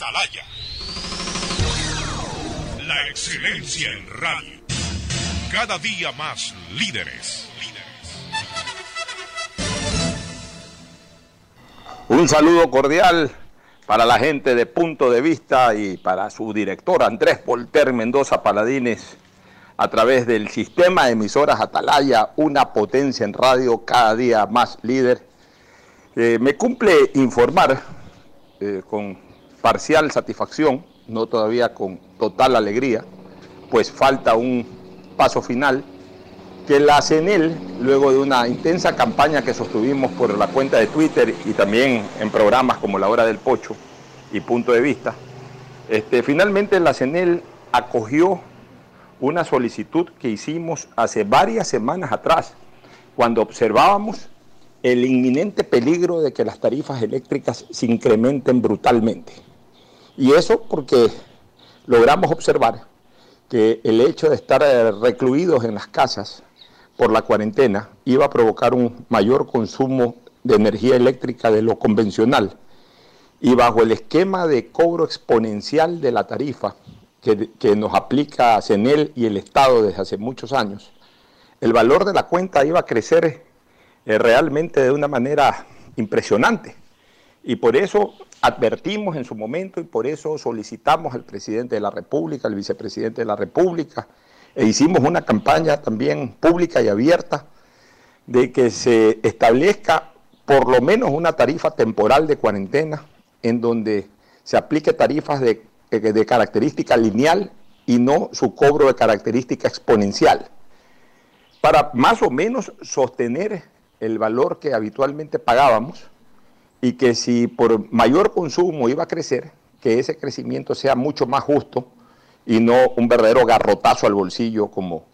Atalaya. La excelencia en radio. Cada día más líderes. Un saludo cordial para la gente de Punto de Vista y para su director Andrés Polter Mendoza Paladines a través del sistema de emisoras Atalaya, una potencia en radio cada día más líder. Eh, me cumple informar eh, con parcial satisfacción, no todavía con total alegría, pues falta un paso final, que la CENEL, luego de una intensa campaña que sostuvimos por la cuenta de Twitter y también en programas como La Hora del Pocho y Punto de Vista, este, finalmente la CENEL acogió una solicitud que hicimos hace varias semanas atrás, cuando observábamos el inminente peligro de que las tarifas eléctricas se incrementen brutalmente. Y eso porque logramos observar que el hecho de estar eh, recluidos en las casas por la cuarentena iba a provocar un mayor consumo de energía eléctrica de lo convencional. Y bajo el esquema de cobro exponencial de la tarifa que, nos aplica CENEL y el Estado desde hace muchos años, el valor de la cuenta iba a crecer eh, realmente de una manera impresionante. Y por eso advertimos en su momento y por eso solicitamos al presidente de la República, al vicepresidente de la República, e hicimos una campaña también pública y abierta de que se establezca por lo menos una tarifa temporal de cuarentena en donde se aplique tarifas de, de característica lineal y no su cobro de característica exponencial, para más o menos sostener el valor que habitualmente pagábamos y que si por mayor consumo iba a crecer, que ese crecimiento sea mucho más justo y no un verdadero garrotazo al bolsillo como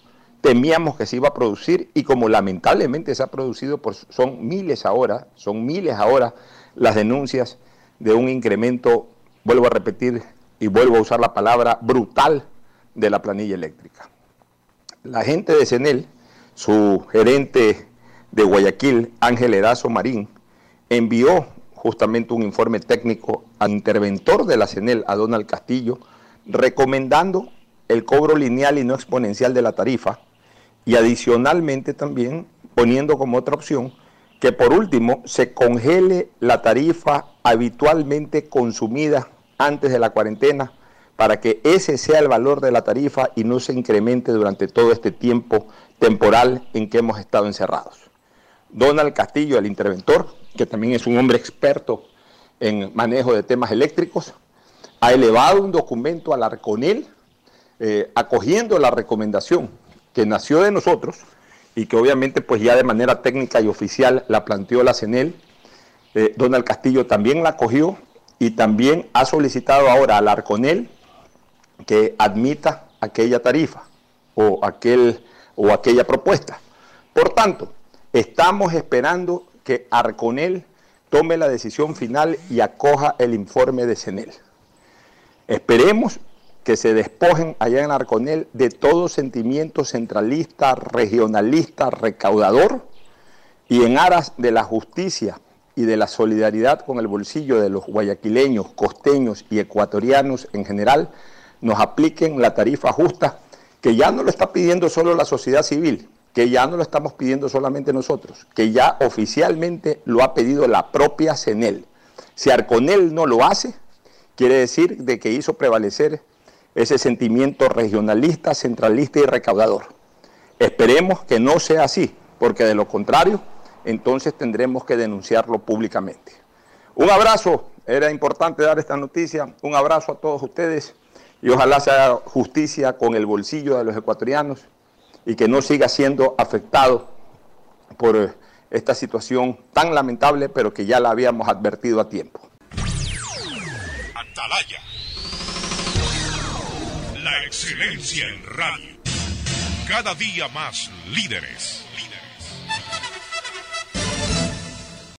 temíamos que se iba a producir y como lamentablemente se ha producido, pues son miles ahora, son miles ahora las denuncias de un incremento, vuelvo a repetir y vuelvo a usar la palabra brutal de la planilla eléctrica. La gente de CENEL, su gerente de Guayaquil, Ángel Erazo Marín, envió justamente un informe técnico al interventor de la CENEL, a Donald Castillo, recomendando el cobro lineal y no exponencial de la tarifa y adicionalmente también poniendo como otra opción que por último se congele la tarifa habitualmente consumida antes de la cuarentena para que ese sea el valor de la tarifa y no se incremente durante todo este tiempo temporal en que hemos estado encerrados. Donald Castillo, el interventor, que también es un hombre experto en manejo de temas eléctricos, ha elevado un documento al Arconel eh, acogiendo la recomendación que nació de nosotros y que obviamente pues ya de manera técnica y oficial la planteó la CENEL. Eh, Donald Castillo también la acogió y también ha solicitado ahora al Arconel que admita aquella tarifa o, aquel, o aquella propuesta. Por tanto, Estamos esperando que Arconel tome la decisión final y acoja el informe de CENEL. Esperemos que se despojen allá en Arconel de todo sentimiento centralista, regionalista, recaudador y en aras de la justicia y de la solidaridad con el bolsillo de los guayaquileños, costeños y ecuatorianos en general, nos apliquen la tarifa justa que ya no lo está pidiendo solo la sociedad civil, que ya no lo estamos pidiendo solamente nosotros, que ya oficialmente lo ha pedido la propia CENEL. Si Arconel no lo hace, quiere decir de que hizo prevalecer ese sentimiento regionalista, centralista y recaudador. Esperemos que no sea así, porque de lo contrario, entonces tendremos que denunciarlo públicamente. Un abrazo, era importante dar esta noticia, un abrazo a todos ustedes y ojalá se haga justicia con el bolsillo de los ecuatorianos y que no siga siendo afectado por eh, esta situación tan lamentable, pero que ya la habíamos advertido a tiempo. Atalaya. La excelencia en radio. Cada día más líderes.